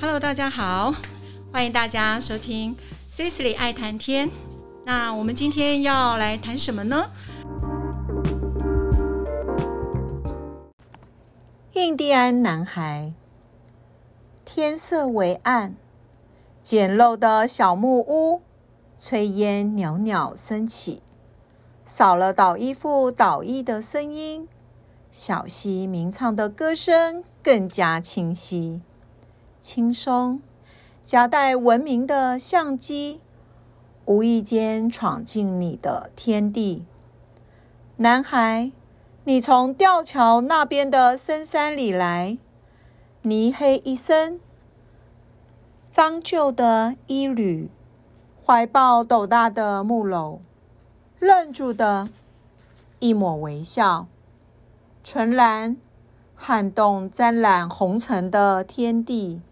Hello，大家好，欢迎大家收听 Cecily 爱谈天。那我们今天要来谈什么呢？印第安男孩。天色微暗，简陋的小木屋，炊烟袅袅升起，少了捣衣服捣衣的声音，小溪鸣唱的歌声更加清晰。轻松，夹带文明的相机，无意间闯进你的天地。男孩，你从吊桥那边的深山里来，泥黑一身，脏旧的衣履，怀抱斗大的木篓，愣住的一抹微笑，纯蓝撼动沾染红尘的天地。